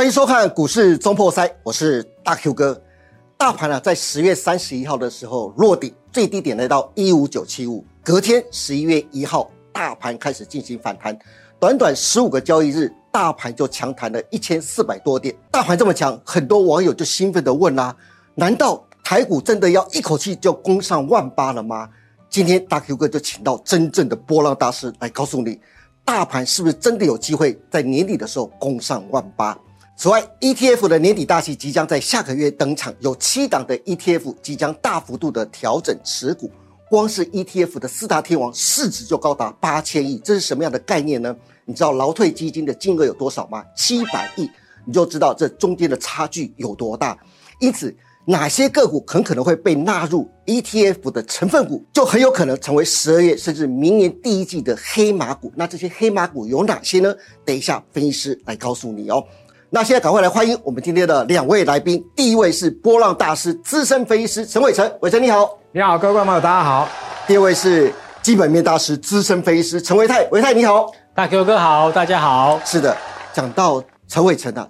欢迎收看股市中破塞，我是大 Q 哥。大盘呢，在十月三十一号的时候落底，最低点来到一五九七五。隔天十一月一号，大盘开始进行反弹，短短十五个交易日，大盘就强弹了一千四百多点。大盘这么强，很多网友就兴奋的问啦：难道台股真的要一口气就攻上万八了吗？今天大 Q 哥就请到真正的波浪大师来告诉你，大盘是不是真的有机会在年底的时候攻上万八？此外，ETF 的年底大戏即将在下个月登场，有七档的 ETF 即将大幅度的调整持股，光是 ETF 的四大天王市值就高达八千亿，这是什么样的概念呢？你知道劳退基金的金额有多少吗？七百亿，你就知道这中间的差距有多大。因此，哪些个股很可能会被纳入 ETF 的成分股，就很有可能成为十二月甚至明年第一季的黑马股。那这些黑马股有哪些呢？等一下分析师来告诉你哦。那现在赶快来欢迎我们今天的两位来宾。第一位是波浪大师、资深分析师陈伟成，伟成你好，你好，各位观众朋友，大家好。第二位是基本面大师、资深分析师陈维泰，维泰你好，大 Q 哥好，大家好。是的，讲到陈伟成啊，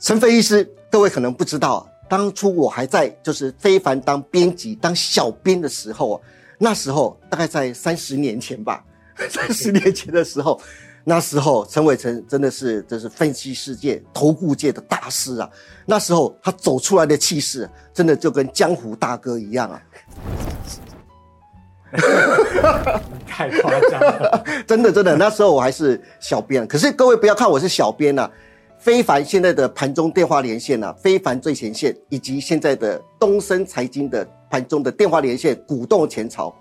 陈分析师，各位可能不知道，当初我还在就是非凡当编辑、当小编的时候，啊那时候大概在三十年前吧，三十年前的时候。那时候，陈伟成真的是真是分析世界、投顾界的大师啊！那时候他走出来的气势，真的就跟江湖大哥一样啊！太夸张了，真的真的，那时候我还是小编。可是各位不要看我是小编呐，非凡现在的盘中电话连线呐，非凡最前线，以及现在的东森财经的盘中的电话连线，鼓动前朝，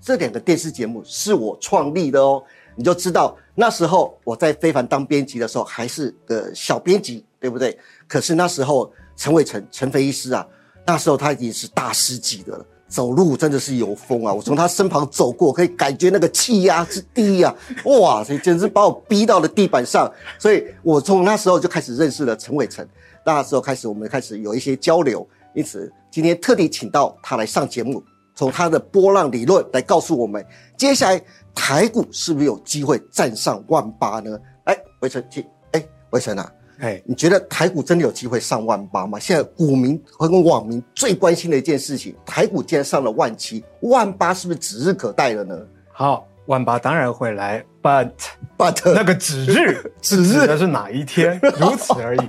这两个电视节目是我创立的哦。你就知道那时候我在非凡当编辑的时候还是个小编辑，对不对？可是那时候陈伟成陈飞医师啊，那时候他已经是大师级的了，走路真的是有风啊！我从他身旁走过，可以感觉那个气压之低呀，哇，这简直把我逼到了地板上。所以我从那时候就开始认识了陈伟成，那时候开始我们开始有一些交流，因此今天特地请到他来上节目，从他的波浪理论来告诉我们接下来。台股是不是有机会站上万八呢？哎，魏晨，哎，魏晨啊，哎，你觉得台股真的有机会上万八吗？现在股民和网民最关心的一件事情，台股竟然上了万七，万八是不是指日可待了呢？好，万八当然会来，but but 那个指日 指日的是哪一天？如此而已。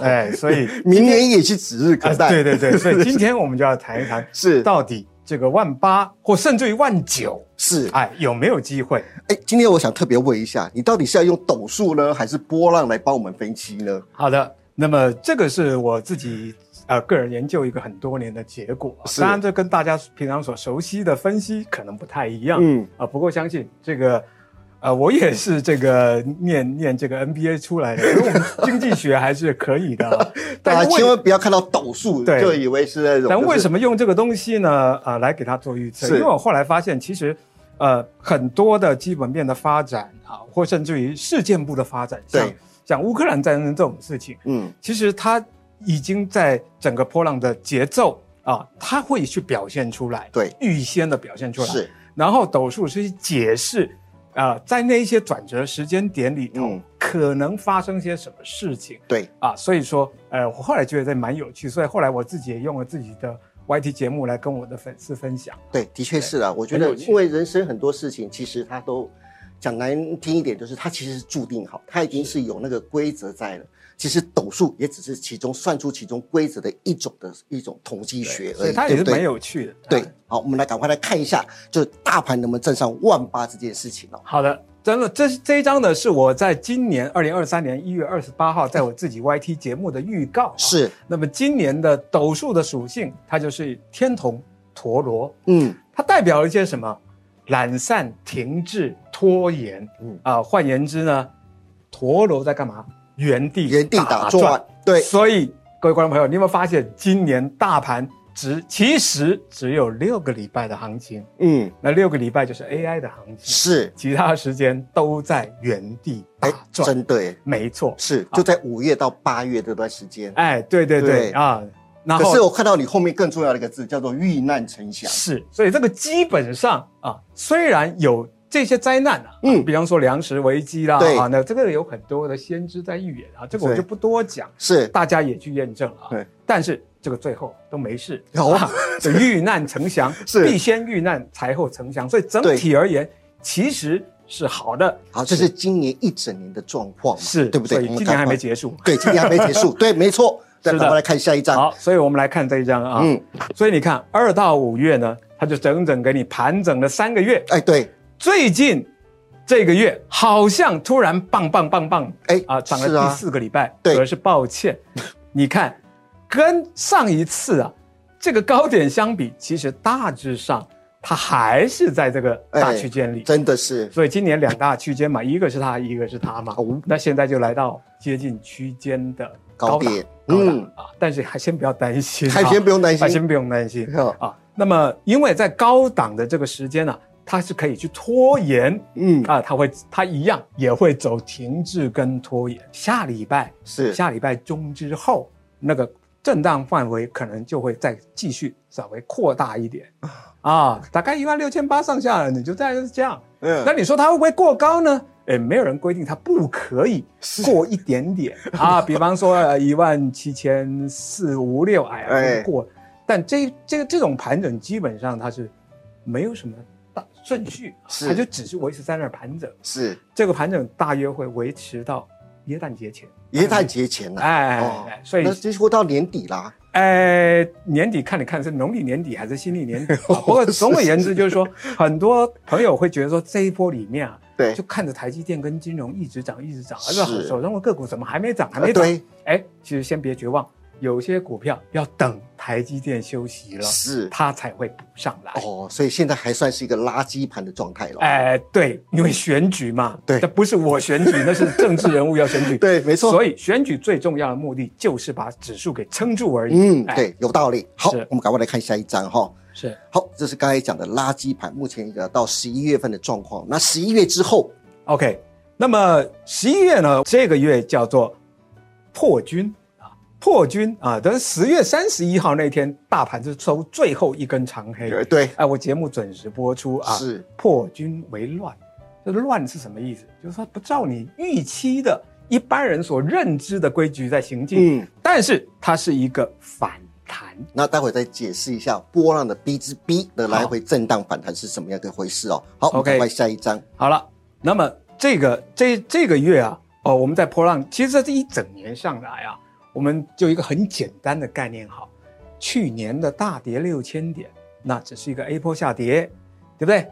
哎，所以明年也是指日可待。对对对，所以今天我们就要谈一谈，是到底。这个万八或甚至于万九是哎有没有机会？哎，今天我想特别问一下，你到底是要用斗数呢，还是波浪来帮我们分析呢？好的，那么这个是我自己呃个人研究一个很多年的结果，当然这跟大家平常所熟悉的分析可能不太一样，嗯啊，不过相信这个。呃，我也是这个念 念这个 NBA 出来的，经济学还是可以的。大家千万不要看到斗数就以为是那种。但为什么用这个东西呢？啊，来给他做预测？因为我后来发现，其实呃很多的基本面的发展啊，或甚至于事件部的发展，像像乌克兰战争这种事情，嗯，其实它已经在整个波浪的节奏啊，它会去表现出来，对，预先的表现出来。是，然后斗数是解释。啊，在那一些转折时间点里头，可能发生些什么事情？对啊，所以说，呃，我后来觉得蛮有趣，所以后来我自己也用了自己的 YT 节目来跟我的粉丝分享。对，的确是啊，我觉得，因为人生很多事情，其实它都讲难听一点，就是它其实是注定好，它已经是有那个规则在了。其实斗数也只是其中算出其中规则的一种的一种统计学而已，它也是蛮有趣的。对，好，我们来赶快来看一下，就是大盘能不能站上万八这件事情哦。好的，真的，这这一张呢是我在今年二零二三年一月二十八号 在我自己 YT 节目的预告。是，那么今年的斗数的属性，它就是天同陀螺。嗯，它代表了一些什么？懒散、停滞、拖延。嗯啊，换言之呢，陀螺在干嘛？原地原地打转，对，所以各位观众朋友，你有没有发现今年大盘只其实只有六个礼拜的行情？嗯，那六个礼拜就是 AI 的行情，是。其他时间都在原地打转，真对，没错，是就在五月到八月这段时间。哎，对对对啊，可是我看到你后面更重要的一个字叫做遇难成祥，是，所以这个基本上啊，虽然有这些灾难啊，嗯，比方说粮食危机啦，啊，那这个有很多的先知在预言啊，这个我就不多讲，是。大家也去验证啊。对，但是这个最后都没事，有啊，遇难成祥，是必先遇难才后成祥，所以整体而言其实是好的。好，这是今年一整年的状况，是对不 对？今年还没结束，对，今年还没结束，对，没错。再我们来看下一张。好，所以我们来看这一张啊。嗯，所以你看二到五月呢，它就整整给你盘整了三个月。哎，对，最近。这个月好像突然棒棒棒棒，哎啊，涨了第四个礼拜，对，而是抱歉，你看，跟上一次啊这个高点相比，其实大致上它还是在这个大区间里，真的是。所以今年两大区间嘛，一个是它，一个是它嘛，那现在就来到接近区间的高点，嗯啊，但是还先不要担心，还先不用担心，还先不用担心啊。那么因为在高档的这个时间呢。它是可以去拖延，嗯啊，它会，它一样也会走停滞跟拖延。下礼拜是下礼拜中之后，那个震荡范围可能就会再继续稍微扩大一点，啊，大概一万六千八上下了，你就再这样。嗯，那你说它会不会过高呢？哎，没有人规定它不可以过一点点。啊，比方说一万七千四五六，哎，过。但这这个这种盘整基本上它是没有什么大。顺序，它就只是维持在那儿盘整，是。这个盘整大约会维持到耶诞节前，耶诞节前了，哎，所以那几乎到年底啦，哎，年底看你看是农历年底还是新历年底，不过总而言之就是说，很多朋友会觉得说这一波里面啊，对，就看着台积电跟金融一直涨一直涨，而且手中的个股怎么还没涨还没涨，哎，其实先别绝望。有些股票要等台积电休息了，是它才会补上来哦，所以现在还算是一个垃圾盘的状态了。哎，对，因为选举嘛，对，这不是我选举，那是政治人物要选举，对，没错。所以选举最重要的目的就是把指数给撑住而已。嗯，对，有道理。好，我们赶快来看下一张哈。是，好，这是刚才讲的垃圾盘，目前一个到十一月份的状况。那十一月之后，OK，那么十一月呢，这个月叫做破军。破军啊！等十月三十一号那天，大盘是收最后一根长黑。对，哎，我节目准时播出啊。是破军为乱，这乱是什么意思？就是说不照你预期的一般人所认知的规矩在行进。嗯，但是它是一个反弹。那待会再解释一下波浪的 B 之 B 的来回震荡反弹是什么样的回事哦。好，OK，下一张。好了，那么这个这这个月啊，哦，我们在波浪，其实这一整年上来啊。我们就一个很简单的概念，好，去年的大跌六千点，那只是一个 A 波下跌，对不对？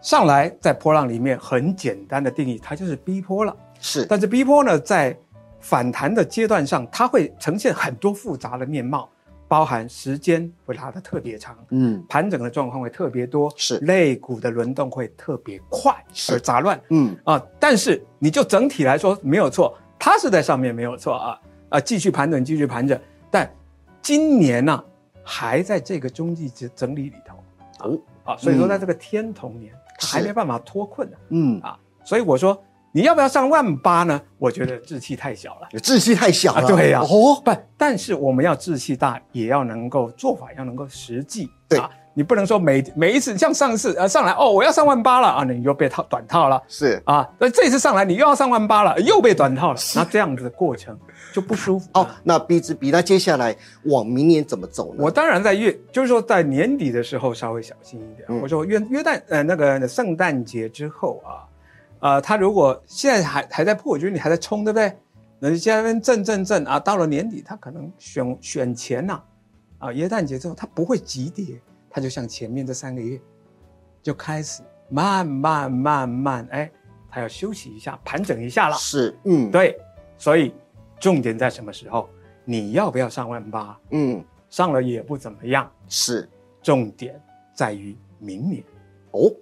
上来在波浪里面很简单的定义，它就是 B 波了。是，但是 B 波呢，在反弹的阶段上，它会呈现很多复杂的面貌，包含时间会拉得特别长，嗯，盘整的状况会特别多，是，肋骨的轮动会特别快，是杂乱，嗯啊，但是你就整体来说没有错，它是在上面没有错啊。啊，继续盘整，继续盘整，但今年呢，还在这个中继整整理里头，哦，啊，所以说在这个天同年，还没办法脱困呢，嗯，啊，所以我说你要不要上万八呢？我觉得志气太小了，志气太小了，对呀，哦，不，但是我们要志气大，也要能够做法要能够实际，对。你不能说每每一次像上次呃上来哦我要上万八了啊你又被套短套了。是。啊那这次上来你又要上万八了又被短套了。那这样子的过程就不舒服。哦那比之比那接下来往明年怎么走呢？我当然在月就是说在年底的时候稍微小心一点。我说约约旦呃那个圣诞节之后啊呃他如果现在还还在破，我觉得你还在冲对不对？那你现在边震震震啊到了年底他可能选选前呐啊耶诞节之后他不会急跌。它就像前面这三个月，就开始慢慢慢慢，哎，它要休息一下，盘整一下了。是，嗯，对，所以重点在什么时候？你要不要上万八？嗯，上了也不怎么样。是，重点在于明年。哦，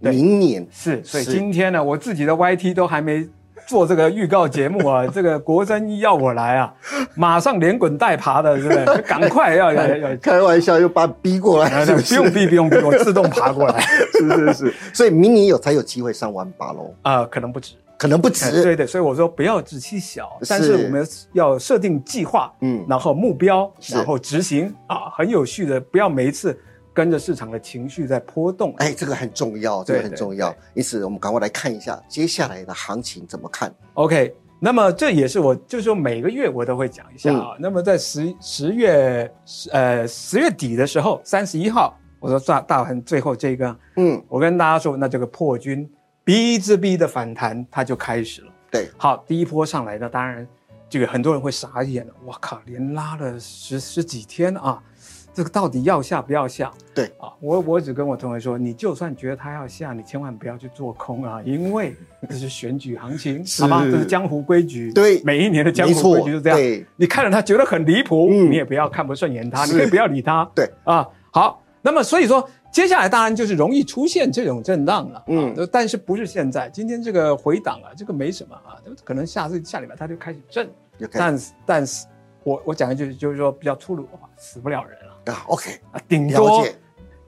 明年是，所以今天呢，我自己的 YT 都还没。做这个预告节目啊，这个国珍要我来啊，马上连滚带爬的，是不是？赶快要要要！开玩笑，又把逼过来，不用逼，不用逼，我 自动爬过来。是是是，所以明年有才有机会上万八喽。啊，可能不止，可能不止。对对，所以我说不要志气小，但是我们要设定计划，嗯，然后目标，然后执行啊，很有序的，不要每一次跟着市场的情绪在波动。哎，这个很重要，这个很重要。因此，我们赶快来看一下接下来的行情怎么看。OK，那么这也是我，就是说每个月我都会讲一下啊。那么在十十月呃十月底的时候，三十一号，我说大大盘最后这个，嗯，我跟大家说，那这个破军 B 之 B 的反弹，它就开始了。对，好，第一波上来的，当然。这个很多人会傻眼了，我靠，连拉了十十几天啊，这个到底要下不要下？对啊，我我只跟我同学说，你就算觉得他要下，你千万不要去做空啊，因为这是选举行情，好吗？这是江湖规矩。对，每一年的江湖规矩是这样。你看着他觉得很离谱，你也不要看不顺眼他，你可以不要理他。对啊，好，那么所以说。接下来当然就是容易出现这种震荡了，嗯，但是不是现在？今天这个回档啊，这个没什么啊，可能下次下礼拜它就开始震，但是但是，我我讲一句就是说比较粗鲁的话，死不了人了啊，OK 啊，顶多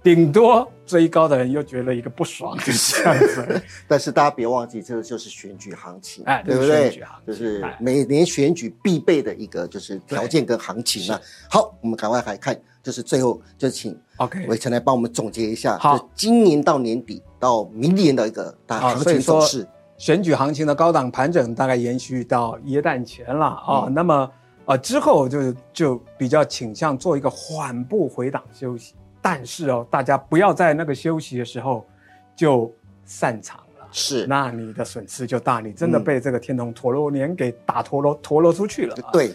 顶多追高的人又觉得一个不爽，就是这样子。但是大家别忘记，这个就是选举行情，哎，对不对？就是每年选举必备的一个就是条件跟行情啊。好，我们赶快来看。就是最后就请 OK 伟成来帮我们总结一下，好，今年到年底到明年的一个大行情走势。选举行情的高档盘整大概延续到耶诞前了啊，那么呃之后就就比较倾向做一个缓步回档休息，但是哦，大家不要在那个休息的时候就散场了，是，那你的损失就大，你真的被这个天童陀螺年给打陀螺陀螺出去了。对，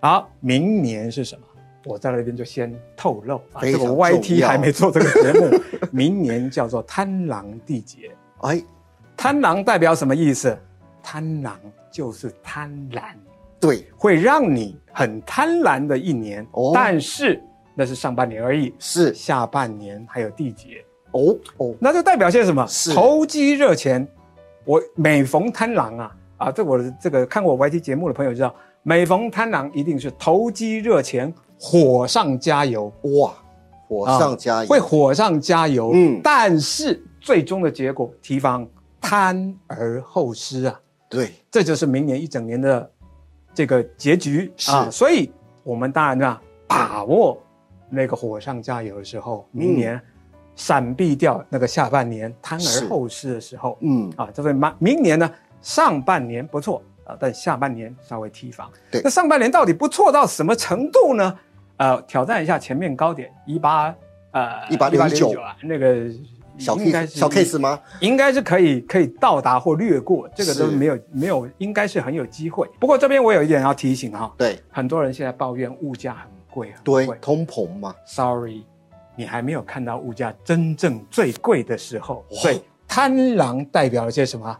好，明年是什么？我在那边就先透露啊，这个 YT 还没做这个节目，明年叫做贪狼地劫。哎，贪狼代表什么意思？贪狼就是贪婪，对，会让你很贪婪的一年。哦，但是那是上半年而已，是下半年还有地劫。哦哦，那就代表些什么？是投机热钱。我每逢贪狼啊啊，这我这个看过我 YT 节目的朋友知道，每逢贪狼一定是投机热钱。火上加油哇！火上加油会火上加油，嗯，但是最终的结果提防贪而后失啊。对，这就是明年一整年的这个结局啊。所以，我们当然呢，把握那个火上加油的时候，明年闪避掉那个下半年贪而后失的时候，嗯啊，这会明明年呢上半年不错啊，但下半年稍微提防。对，那上半年到底不错到什么程度呢？呃，挑战一下前面高点一八呃一八六九啊，那个小 case 小 case 吗？应该是可以可以到达或略过，这个都没有没有，应该是很有机会。不过这边我有一点要提醒哈，对，很多人现在抱怨物价很贵，对，通膨嘛。Sorry，你还没有看到物价真正最贵的时候。对，贪狼代表了些什么？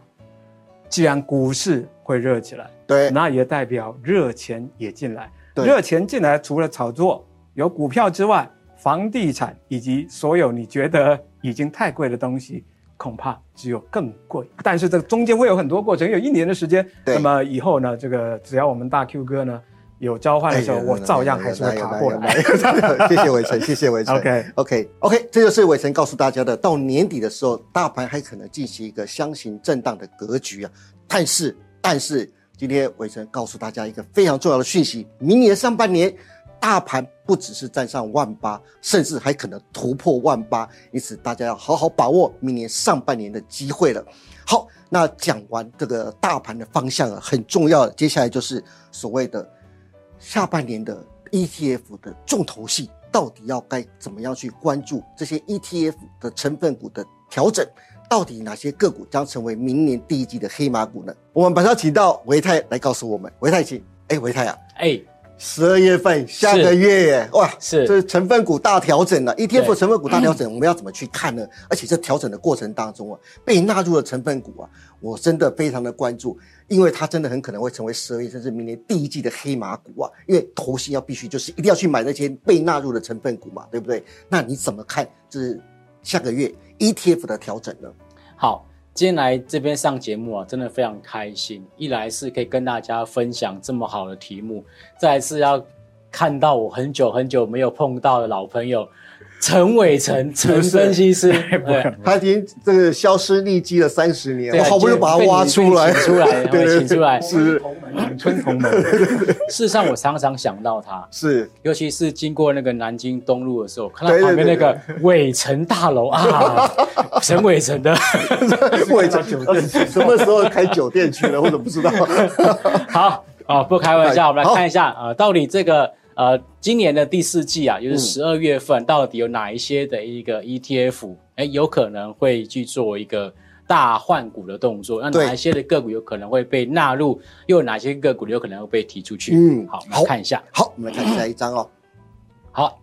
既然股市会热起来，对，那也代表热钱也进来。热钱进来，除了炒作有股票之外，房地产以及所有你觉得已经太贵的东西，恐怕只有更贵。但是这个中间会有很多过程，有一年的时间。那么以后呢，这个只要我们大 Q 哥呢有交换的时候，我照样还是会爬过来。谢谢伟成，谢谢伟成。OK OK OK，这就是伟成告诉大家的，到年底的时候，大盘还可能进行一个箱型震荡的格局啊。但是，但是。今天伟成告诉大家一个非常重要的讯息：明年上半年，大盘不只是站上万八，甚至还可能突破万八。因此，大家要好好把握明年上半年的机会了。好，那讲完这个大盘的方向啊，很重要，接下来就是所谓的下半年的 ETF 的重头戏，到底要该怎么样去关注这些 ETF 的成分股的调整？到底哪些个股将成为明年第一季的黑马股呢？我们马上请到维泰来告诉我们。维泰，请。哎，维泰啊，哎，十二月份下个月耶，哇，是，这是成分股大调整了。ETF 成分股大调整，我们要怎么去看呢？而且这调整的过程当中啊，被纳入的成分股啊，我真的非常的关注，因为它真的很可能会成为十二月甚至明年第一季的黑马股啊。因为投信要必须就是一定要去买那些被纳入的成分股嘛，对不对？那你怎么看？就是下个月 ETF 的调整呢？好，今天来这边上节目啊，真的非常开心。一来是可以跟大家分享这么好的题目，再来是要看到我很久很久没有碰到的老朋友陈伟成陈分析师，对，他已经这个消失匿迹了三十年，我好不容易把他挖出来，出来 对对请出来。是。春同门，事实上我常常想到他，是，尤其是经过那个南京东路的时候，看到旁边那个伟成大楼啊，陈伟成的。伟成酒店什么时候开酒店去了，我怎么不知道？好啊，不开玩笑，我们来看一下啊，到底这个呃今年的第四季啊，就是嗯十二月份，到底有哪一些的一个 ETF，哎，有可能会去做一个大换股的动作？那哪一些的个股有可能会被纳入？又有哪些个股有可能会被提出去？嗯好，我们看一下。好，我们来看下一张哦。好，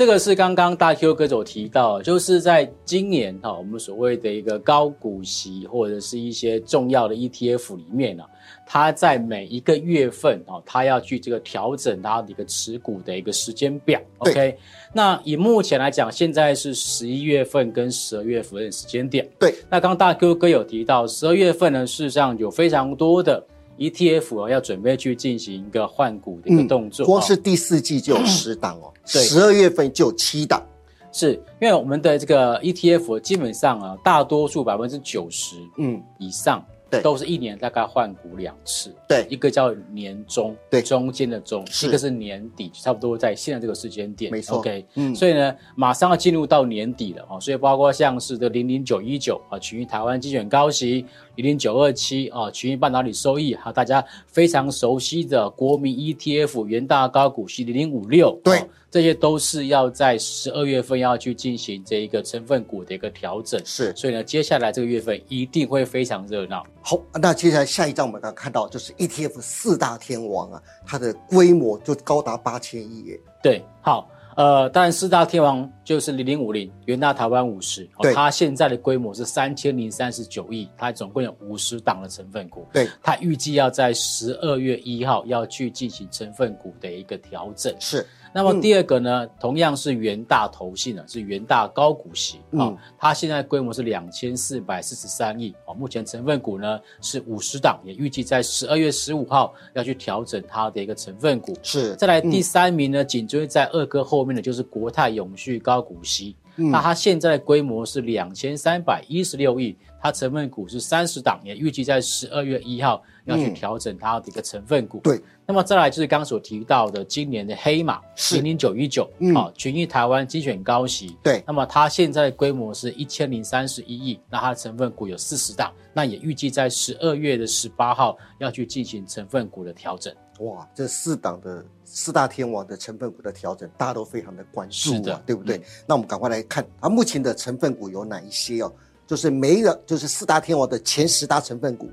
这个是刚刚大 Q 哥所提到，就是在今年哈、我们所谓的一个高股息或者是一些重要的 ETF 里面呢、它在每一个月份哦，它要去这个调整它的一个持股的一个时间表。OK，那以目前来讲，现在是十一月份跟十二月份的时间点。对，那刚刚大 Q 哥有提到，十二月份呢，事实上有非常多的 ETF 哦，要准备去进行一个换股的一个动作。哦光是第四季就有十档哦，对。十二月份就有七档，是因为我们的这个 ETF 基本上啊，大多数百分之九十嗯，以上，对。都是一年大概换股两次。对。一个叫年中，对。中间的中，一个是年底，差不多在现在这个时间点。没错。OK，嗯。所以呢，马上要进入到年底了哦，所以包括像是的零零九一九啊，群益台湾精选高息，零零九二七啊，群益半导体收益，还有大家非常熟悉的国民 ETF 元大高股息零零五六，对。哦这些都是要在十二月份要去进行这一个成分股的一个调整。是所以呢，接下来这个月份一定会非常热闹。好。那接下来下一张我们刚刚看到就是 ETF 四大天王啊，它的规模就高达八千亿耶。对，好，呃，当然四大天王就是零零五零、元大台湾五十，它现在的规模是三千零三十九亿，它总共有五十档的成分股。对，它预计要在十二月一号要去进行成分股的一个调整。是那么第二个呢，同样是元大投信呢，是元大高股息啊、嗯它现在规模是两千四百四十三亿啊、目前成分股呢是五十档，也预计在十二月十五号要去调整它的一个成分股。是，再来第三名呢，紧追在二哥后面的就是国泰永续高股息，嗯。那它现在的规模是两千三百一十六亿，它成分股是三十档，也预计在十二月一号要去嗯调整它的一个成分股。对，那么再来就是刚刚所提到的今年的黑马零零九一九，嗯啊，群益台湾精选高息，对那么它现在的规模是一千零三十一亿，那它的成分股有四十档，那也预计在十二月的十八号要去进行成分股的调整。哇，这四档的四大天王的成分股的调整，大家都非常的关注、啊，是的对不对？嗯那我们赶快来看，它目前的成分股有哪一些哦？就是每一个就是四大天王的前十大成分股，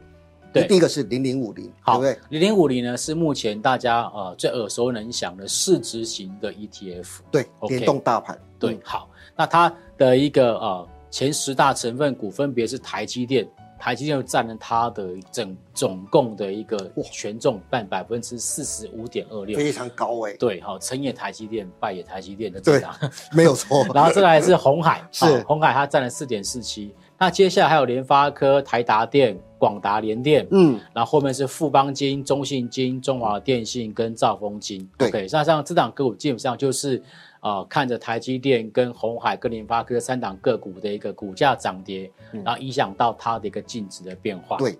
对第一个是零零五零，对好不对？，零零五零呢是目前大家呃最耳熟能详的市值型的 ETF。对联动大盘，对，嗯好，那它的一个呃前十大成分股分别是台积电，台积电占了它的整总共的一个哇权重占百分之四十五点二六。非常高哎、对，好，成也台积电，败也台积电的这档。没有错。然后再来是红海，是好红海它占了四点四七。那接下来还有联发科、台达电、广达联电，嗯，然后后面是富邦金、中信金、中华电信跟兆丰金。对 OK，那像这档个股基本上就是呃看着台积电跟红海跟联发科三档个股的一个股价涨跌，嗯然后影响到它的一个净值的变化。。对，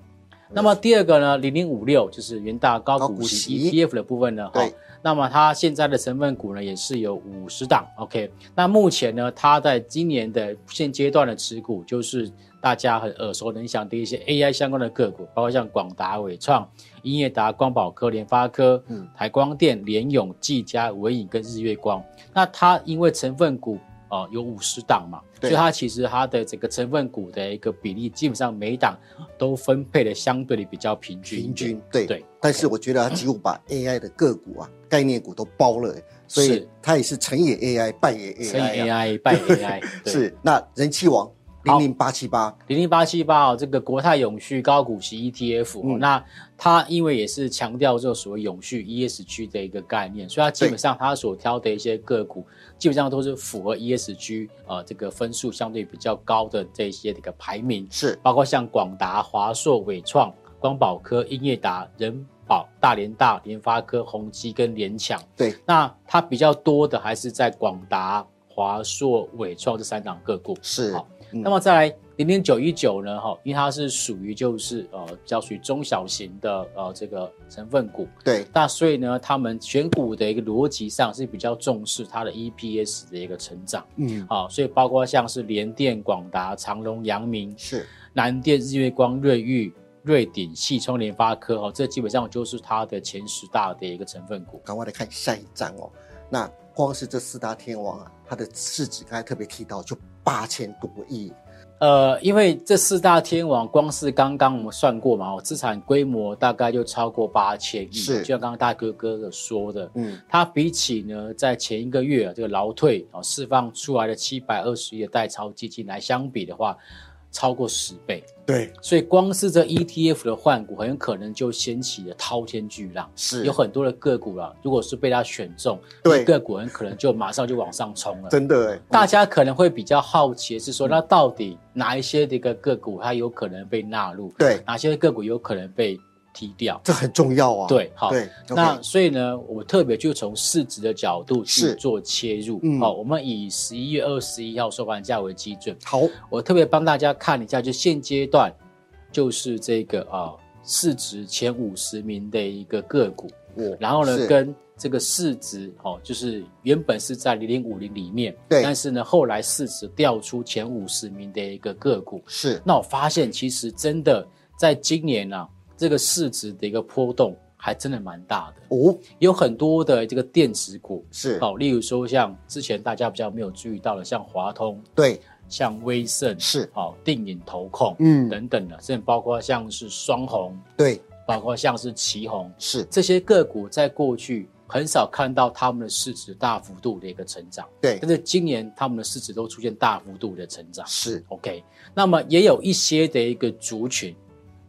那么第二个呢，零零五六就是元大高高股股息息 ETF 的部分呢，对哈，那么它现在的成分股呢也是有五十档，OK。那目前呢，它在今年的现阶段的持股就是大家很耳熟能详的一些 AI 相关的个股，包括像广达、伟创、英业达、光宝科、联发科、嗯台光电、联永、技嘉、伟影跟日月光。那它因为成分股哦、有五十档嘛，所以它其实它的整个成分股的一个比例，基本上每一档都分配的相对的比较平均平。均对对，但是我觉得它几乎把 AI 的个股啊、概念股都包了欸，所以是。它也是成也 AI，败也 AI 成也。AI 败 AI，对。是，那人气王零好。零八七八，零零八七八哦，这个国泰永续高股息 ETF，、哦嗯。那它因为也是强调这个所谓永续 ESG 的一个概念，所以它基本上它所挑的一些个股，基本上都是符合 ESG 呃这个分数相对比较高的这些这个排名，是。包括像广达、华硕、伟创、光宝科、英业达、人宝、大连大、联发科、宏基跟联强。对，那它比较多的还是在广达、华硕、伟创这三档个股。是，好，那么再来。零点九一九呢，哈，因为它是属于就是呃，比较属于中小型的呃这个成分股，对，那所以呢，他们选股的一个逻辑上是比较重视它的 EPS 的一个成长，嗯，好，所以包括像是联电、广达、长隆、阳明，是南电、日月光、瑞昱、瑞鼎、系聪、联发科，哦，这基本上就是它的前十大的一个成分股。赶快来看下一张哦，那光是这四大天王啊，它的市值刚才特别提到就八千多亿。呃，因为这四大天王，光是刚刚我们算过嘛，哦资产规模大概就超过八千亿，是，就像刚刚大哥哥说的，嗯，它比起呢，在前一个月啊这个劳退啊释放出来的七百二十亿的代抄基金来相比的话。超过十倍，对，所以光是这 ETF 的换股，很有可能就掀起了滔天巨浪。是，有很多的个股啊，如果是被他选中，对，个股很可能就马上就往上冲了。真的，大家可能会比较好奇是说，那到底哪一些的一个个股它有可能被纳入？对，哪些个股有可能被？低调，这很重要啊。对，好，对，那所以呢，我特别就从市值的角度去做切入。嗯好，我们以十一月二十一号收盘价为基准。好，我特别帮大家看一下，就现阶段就是这个啊市值前五十名的一个个股。然后呢，跟这个市值哦，就是原本是在零零五零里面，对，但是呢，后来市值调出前五十名的一个个股。是，那我发现其实真的在今年呢。这个市值的一个波动还真的蛮大的。哦，有很多的这个电子股是。好，例如说像之前大家比较没有注意到的，像华通对，像威盛是。好，定影投控嗯。等等的，甚至包括像是双红对，包括像是旗红是。这些个股，在过去很少看到他们的市值大幅度的一个成长，对，但是今年他们的市值都出现大幅度的成长，是。OK，那么也有一些的一个族群。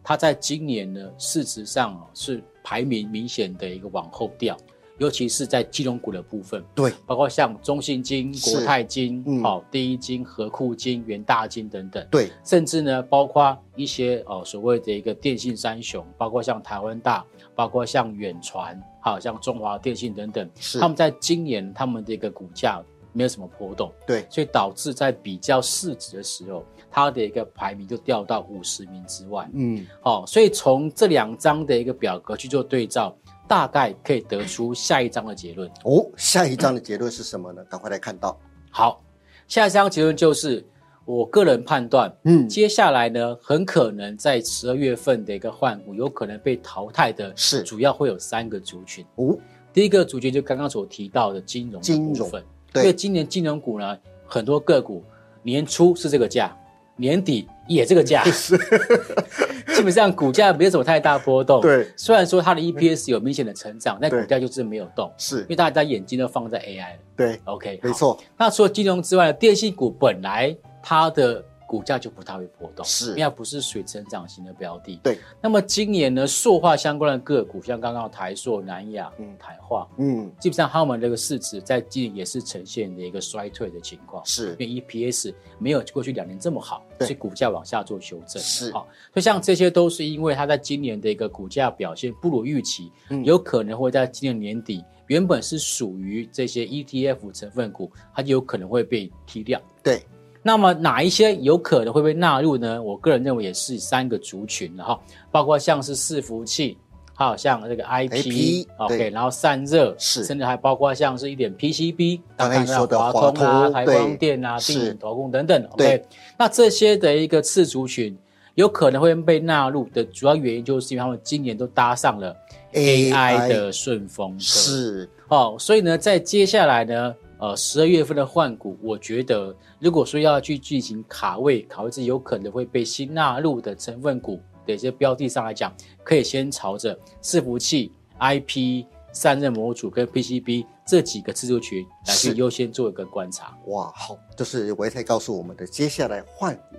它在今年呢，市值上哦是排名明显的一个往后掉，尤其是在金融股的部分，对，包括像中信金、国泰金、好第一金、和库金、元大金等等，对，甚至呢，包括一些哦所谓的一个电信三雄，包括像台湾大，包括像远传，好像中华电信等等，是他们在今年他们的一个股价没有什么波动，对，所以导致在比较市值的时候。它的一个排名就掉到五十名之外，嗯，好，所以从这两张的一个表格去做对照，大概可以得出下一章的结论。哦，下一章的结论是什么呢？赶快来看到。好，下一章结论就是我个人判断，嗯，接下来呢，很可能在十二月份的一个换股，有可能被淘汰的，是主要会有三个族群。哦，第一个族群就刚刚所提到的金融金融对，因为今年金融股呢，很多个股年初是这个价。年底也这个价，基本上股价没有什么太大波动。对，虽然说它的 EPS 有明显的成长，但股价就是没有动。是，因为大家眼睛都放在 AI 了。对，OK，没错。那除了金融之外，电信股本来它的。股价就不太会波动，是，因为它不是水成长型的标的。对。那么今年呢，塑化相关的个股，像刚刚台塑、南亚、嗯，台化，嗯，基本上他们这个市值在今年也是呈现的一个衰退的情况。是。因为 EPS 没有过去两年这么好，所以股价往下做修正。是。好，所以像这些都是因为它在今年的一个股价表现不如预期，有可能会在今年年底，原本是属于这些 ETF 成分股，它就有可能会被踢掉。对。那么哪一些有可能会被纳入呢？我个人认为也是三个族群的哈，包括像是伺服器，还有像这个 IP，OK，然后散热，是，甚至还包括像是一点 PCB，刚才说的华通啊、台光电啊、定影投控等等，OK，那这些的一个次族群有可能会被纳入的主要原因，就是因为他们今年都搭上了 AI 的顺风车，是，哦，所以呢，在接下来呢。呃，十二月份的换股，我觉得如果说要去进行卡位，卡位是有可能会被新纳入的成分股的一些标的上来讲，可以先朝着伺服器、IP、散热模组跟 PCB 这几个制作群来去优先做一个观察。哇，好，这是维泰告诉我们的接下来换股。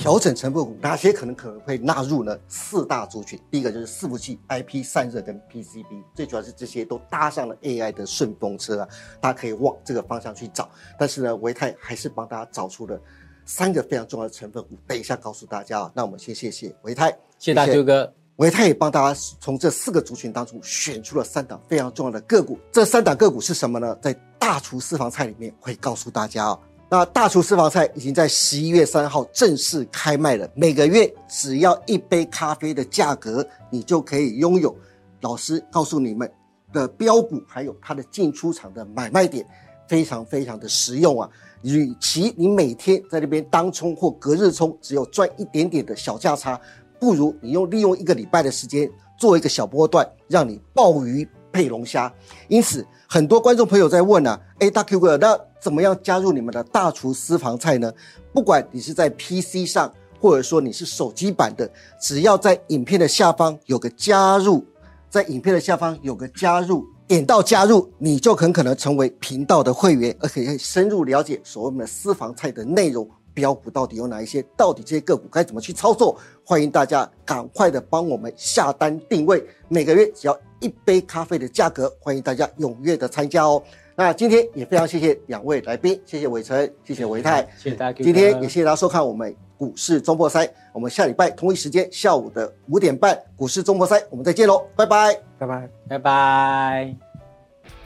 调整成分股哪些可能可能会纳入呢？四大族群，第一个就是伺服器、IP 散热跟 PCB，最主要是这些都搭上了 AI 的顺风车啊，大家可以往这个方向去找。但是呢，维泰还是帮大家找出了三个非常重要的成分股，等一下告诉大家啊。那我们先谢谢维泰，谢谢大舅哥。维泰也帮大家从这四个族群当中选出了三档非常重要的个股。这三档个股是什么呢？在大厨私房菜里面会告诉大家哦。那大厨私房菜已经在十一月三号正式开卖了，每个月只要一杯咖啡的价格，你就可以拥有老师告诉你们的标股，还有它的进出场的买卖点，非常非常的实用啊！与其你每天在那边当冲或隔日冲，只有赚一点点的小价差，不如你用利用一个礼拜的时间做一个小波段，让你鲍鱼配龙虾。因此，很多观众朋友在问啊，哎，大 Q 哥，那怎么样加入你们的大厨私房菜呢？不管你是在 PC 上，或者说你是手机版的，只要在影片的下方有个加入，在影片的下方有个加入，点到加入，你就很可能成为频道的会员，而且可以深入了解所谓的私房菜的内容。标股到底有哪一些？到底这些个股该怎么去操作？欢迎大家赶快的帮我们下单定位，每个月只要一杯咖啡的价格，欢迎大家踊跃的参加哦。那今天也非常谢谢两位来宾，谢谢伟成，谢谢维泰，谢谢大家。今天也谢谢大家收看我们股市中破塞，我们下礼拜同一时间下午的五点半股市中破塞，我们再见喽，拜拜，拜拜，拜拜。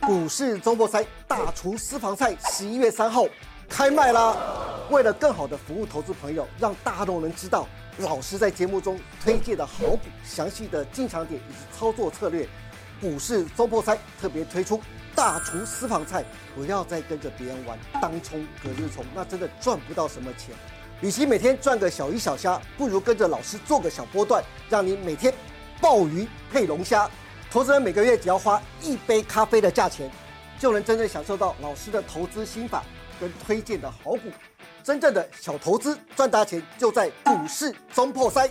股市中破塞大厨私房菜十一月三号。开卖啦！为了更好的服务投资朋友，让大家都能知道老师在节目中推荐的好股、详细的进场点以及操作策略，股市中破三特别推出大厨私房菜。不要再跟着别人玩当冲、隔日冲，那真的赚不到什么钱。与其每天赚个小鱼小虾，不如跟着老师做个小波段，让你每天鲍鱼配龙虾。投资人每个月只要花一杯咖啡的价钱，就能真正享受到老师的投资心法。跟推荐的好股，真正的小投资赚大钱就在股市中破塞。